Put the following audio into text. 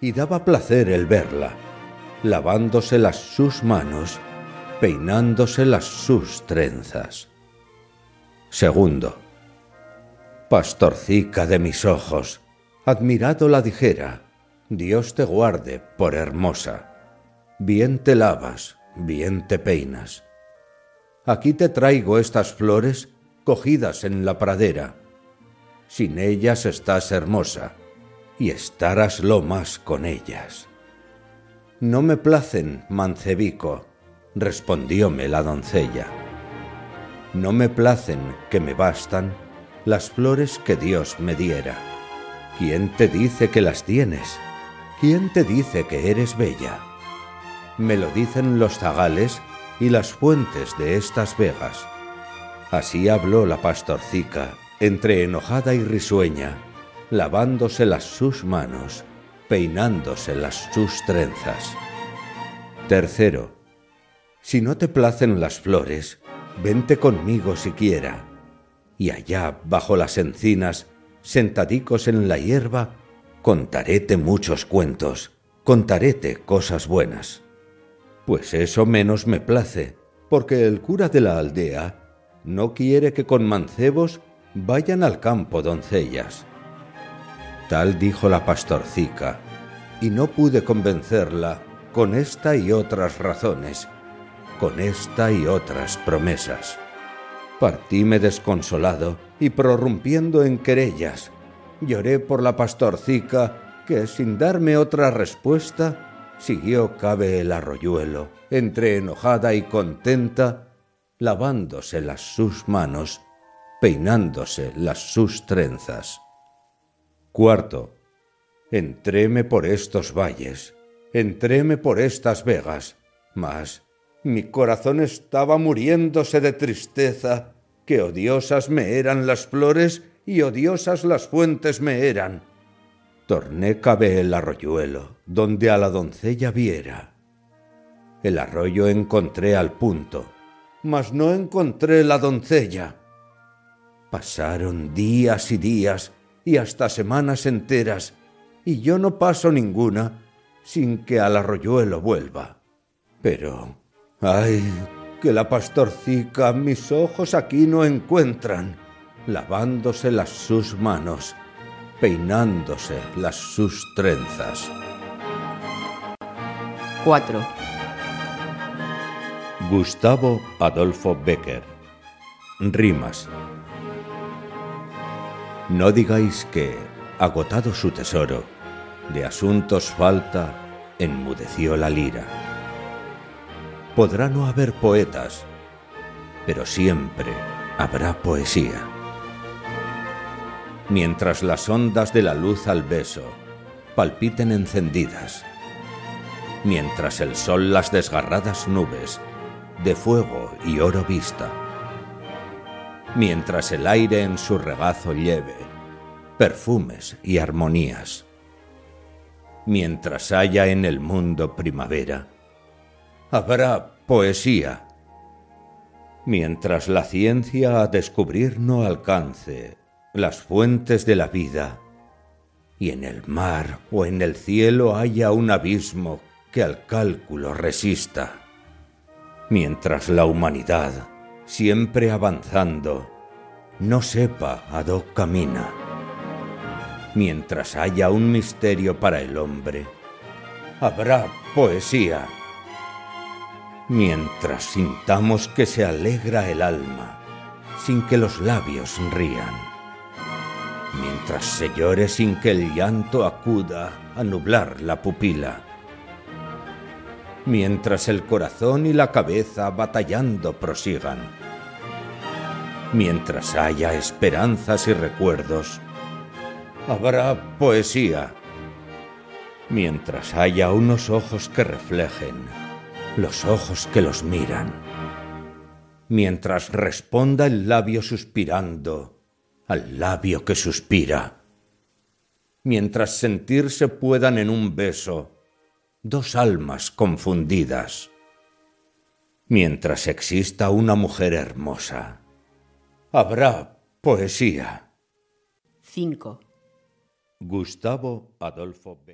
y daba placer el verla, lavándoselas sus manos, peinándoselas sus trenzas. Segundo. Pastorcica de mis ojos, admirado la dijera, Dios te guarde por hermosa. Bien te lavas, bien te peinas. Aquí te traigo estas flores cogidas en la pradera. Sin ellas estás hermosa y estarás lo más con ellas. No me placen, mancebico, respondióme la doncella. No me placen que me bastan las flores que Dios me diera. ¿Quién te dice que las tienes? ¿Quién te dice que eres bella? Me lo dicen los zagales y las fuentes de estas vegas. Así habló la pastorcica, entre enojada y risueña, lavándose las sus manos, peinándose las sus trenzas. Tercero, si no te placen las flores, vente conmigo siquiera. Y allá, bajo las encinas, sentadicos en la hierba, contaréte muchos cuentos, contaréte cosas buenas. Pues eso menos me place, porque el cura de la aldea no quiere que con mancebos vayan al campo doncellas. Tal dijo la pastorcica, y no pude convencerla con esta y otras razones, con esta y otras promesas. Partíme desconsolado y prorrumpiendo en querellas, lloré por la pastorcica que, sin darme otra respuesta, siguió cabe el arroyuelo, entre enojada y contenta, lavándose las sus manos, peinándose las sus trenzas. Cuarto, entréme por estos valles, entréme por estas vegas, mas mi corazón estaba muriéndose de tristeza, que odiosas me eran las flores y odiosas las fuentes me eran torné cabe el arroyuelo, donde a la doncella viera. El arroyo encontré al punto, mas no encontré la doncella. Pasaron días y días y hasta semanas enteras, y yo no paso ninguna sin que al arroyuelo vuelva. Pero, ay, que la pastorcica mis ojos aquí no encuentran, lavándose las sus manos peinándose las sus trenzas. 4. Gustavo Adolfo Becker. Rimas. No digáis que, agotado su tesoro, de asuntos falta, enmudeció la lira. Podrá no haber poetas, pero siempre habrá poesía mientras las ondas de la luz al beso palpiten encendidas, mientras el sol las desgarradas nubes de fuego y oro vista, mientras el aire en su regazo lleve perfumes y armonías, mientras haya en el mundo primavera, habrá poesía, mientras la ciencia a descubrir no alcance las fuentes de la vida, y en el mar o en el cielo haya un abismo que al cálculo resista, mientras la humanidad, siempre avanzando, no sepa a dónde camina, mientras haya un misterio para el hombre, habrá poesía, mientras sintamos que se alegra el alma, sin que los labios rían. Mientras se llore sin que el llanto acuda a nublar la pupila, mientras el corazón y la cabeza batallando prosigan, mientras haya esperanzas y recuerdos, habrá poesía, mientras haya unos ojos que reflejen los ojos que los miran, mientras responda el labio suspirando, al labio que suspira, mientras sentirse puedan en un beso dos almas confundidas, mientras exista una mujer hermosa, habrá poesía. 5. Gustavo Adolfo Becker